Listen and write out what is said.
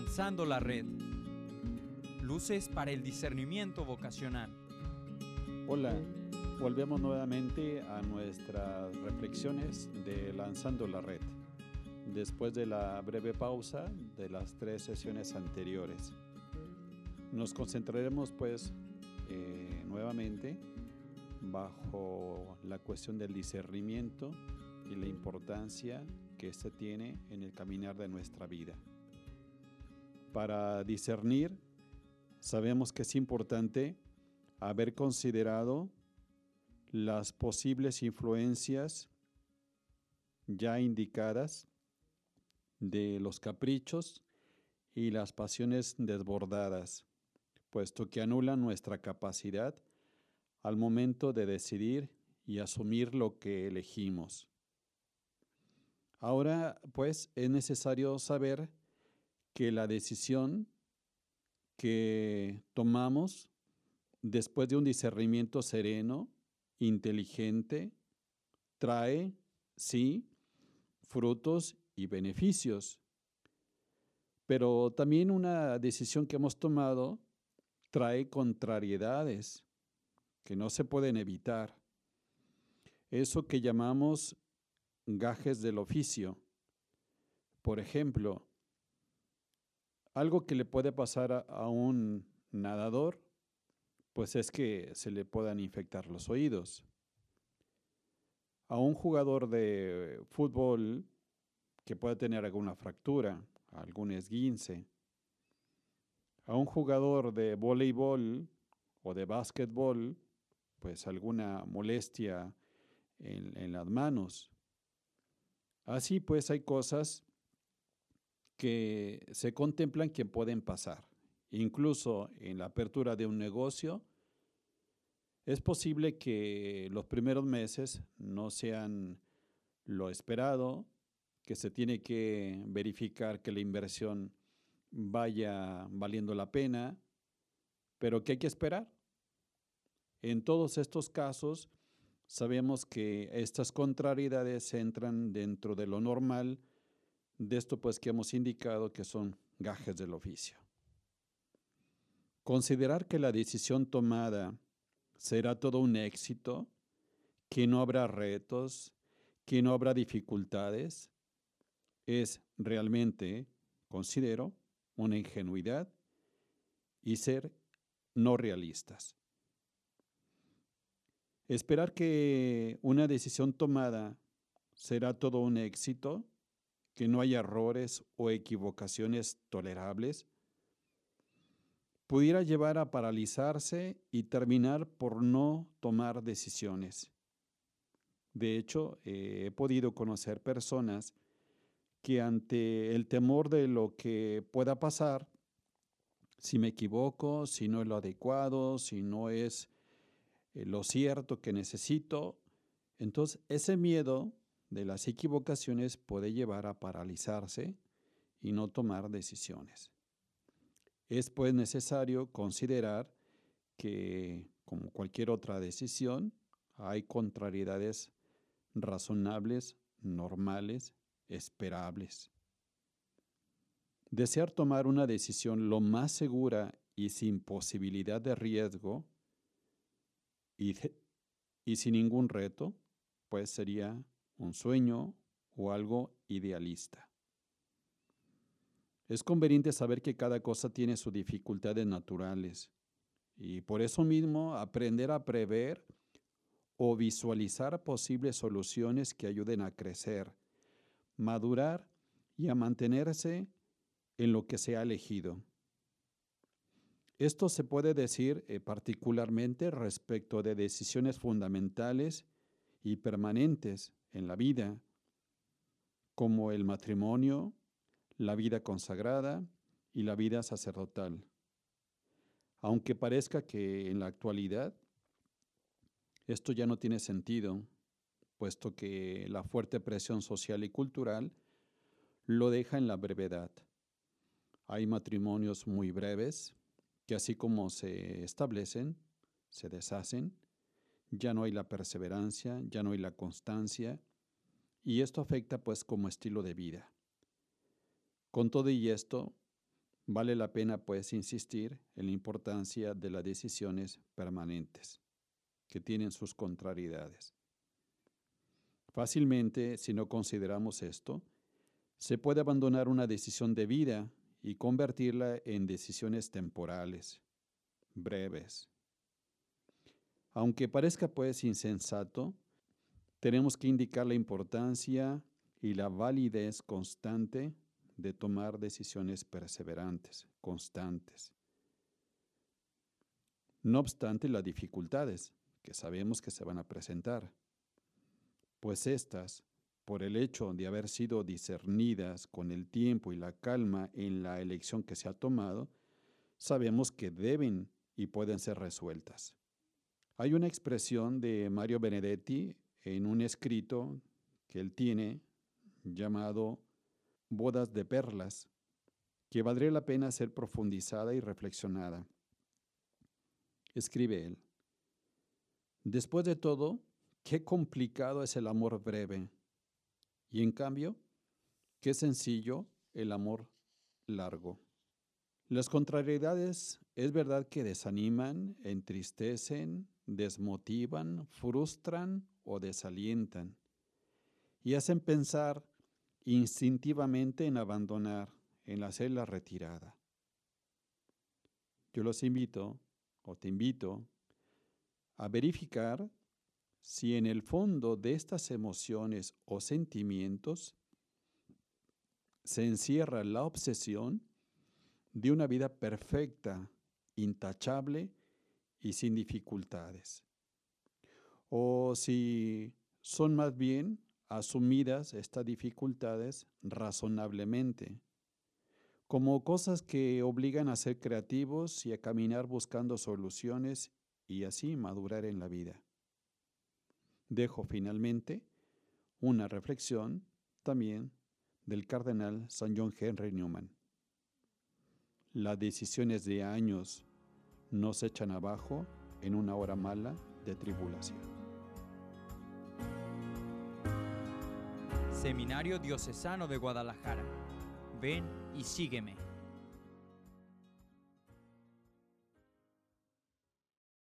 Lanzando la red. Luces para el discernimiento vocacional. Hola, volvemos nuevamente a nuestras reflexiones de Lanzando la red, después de la breve pausa de las tres sesiones anteriores. Nos concentraremos pues eh, nuevamente bajo la cuestión del discernimiento y la importancia que éste tiene en el caminar de nuestra vida. Para discernir, sabemos que es importante haber considerado las posibles influencias ya indicadas de los caprichos y las pasiones desbordadas, puesto que anulan nuestra capacidad al momento de decidir y asumir lo que elegimos. Ahora, pues, es necesario saber que la decisión que tomamos después de un discernimiento sereno, inteligente, trae, sí, frutos y beneficios. Pero también una decisión que hemos tomado trae contrariedades que no se pueden evitar. Eso que llamamos gajes del oficio. Por ejemplo, algo que le puede pasar a, un nadador, pues es que se le puedan infectar los oídos. A un jugador de fútbol que pueda tener alguna fractura, algún esguince. A un jugador de voleibol o de básquetbol, pues alguna molestia en las manos. Así pues hay cosas que se contemplan que pueden pasar. Incluso en la apertura de un negocio, es posible que los primeros meses no sean lo esperado, que se tiene que verificar que la inversión vaya valiendo la pena, pero que hay que esperar. En todos estos casos, sabemos que estas contrariedades entran dentro de lo normal, de esto pues que hemos indicado que son gajes del oficio. Considerar que la decisión tomada será todo un éxito, que no habrá retos, que no habrá dificultades, es realmente, considero, una ingenuidad y ser no realistas. Esperar que una decisión tomada será todo un éxito, que no haya errores o equivocaciones tolerables, pudiera llevar a paralizarse y terminar por no tomar decisiones. De hecho, eh, he podido conocer personas que ante el temor de lo que pueda pasar, si me equivoco, si no es lo adecuado, si no es eh, lo cierto que necesito. Entonces, ese miedo de las equivocaciones puede llevar a paralizarse y no tomar decisiones. Es pues necesario considerar que, como cualquier otra decisión, hay contrariedades razonables, normales, esperables. Desear tomar una decisión lo más segura y sin posibilidad de riesgo y, sin ningún reto, pues sería un sueño o algo idealista. Es conveniente saber que cada cosa tiene sus dificultades naturales y por eso mismo aprender a prever o visualizar posibles soluciones que ayuden a crecer, madurar y a mantenerse en lo que se ha elegido. Esto se puede decir eh, particularmente respecto de decisiones fundamentales y permanentes en la vida, como el matrimonio, la vida consagrada y la vida sacerdotal. Aunque parezca que en la actualidad esto ya no tiene sentido, puesto que la fuerte presión social y cultural lo deja en la brevedad. Hay matrimonios muy breves, que así como se establecen, se deshacen, ya no hay la perseverancia, ya no hay la constancia, y esto afecta pues como estilo de vida. Con todo y esto, Vale la pena pues insistir en la importancia de las decisiones permanentes, que tienen sus contrariedades. Fácilmente, si no consideramos esto, se puede abandonar una decisión de vida y convertirla en decisiones temporales, breves. Aunque parezca pues insensato, tenemos que indicar la importancia y la validez constante de tomar decisiones perseverantes, constantes. No obstante las dificultades que sabemos que se van a presentar, pues estas, por el hecho de haber sido discernidas con el tiempo y la calma en la elección que se ha tomado, sabemos que deben y pueden ser resueltas. Hay una expresión de Mario Benedetti en un escrito que él tiene llamado Bodas de Perlas, que valdría la pena ser profundizada y reflexionada. Escribe él. Después de todo, qué complicado es el amor breve. Y en cambio, qué sencillo el amor largo. Las contrariedades es verdad que desaniman, entristecen, desmotivan, frustran o desalientan y hacen pensar instintivamente en abandonar, en hacer la retirada. Yo los invito, o te invito, a verificar si en el fondo de estas emociones o sentimientos se encierra la obsesión de una vida perfecta, intachable y sin dificultades. O si son más bien asumidas estas dificultades razonablemente, como cosas que obligan a ser creativos y a caminar buscando soluciones y así madurar en la vida. Dejo finalmente una reflexión también del cardenal San John Henry Newman. Las decisiones de años nos echan abajo en una hora mala de tribulación. Seminario Diocesano de Guadalajara. Ven y sígueme.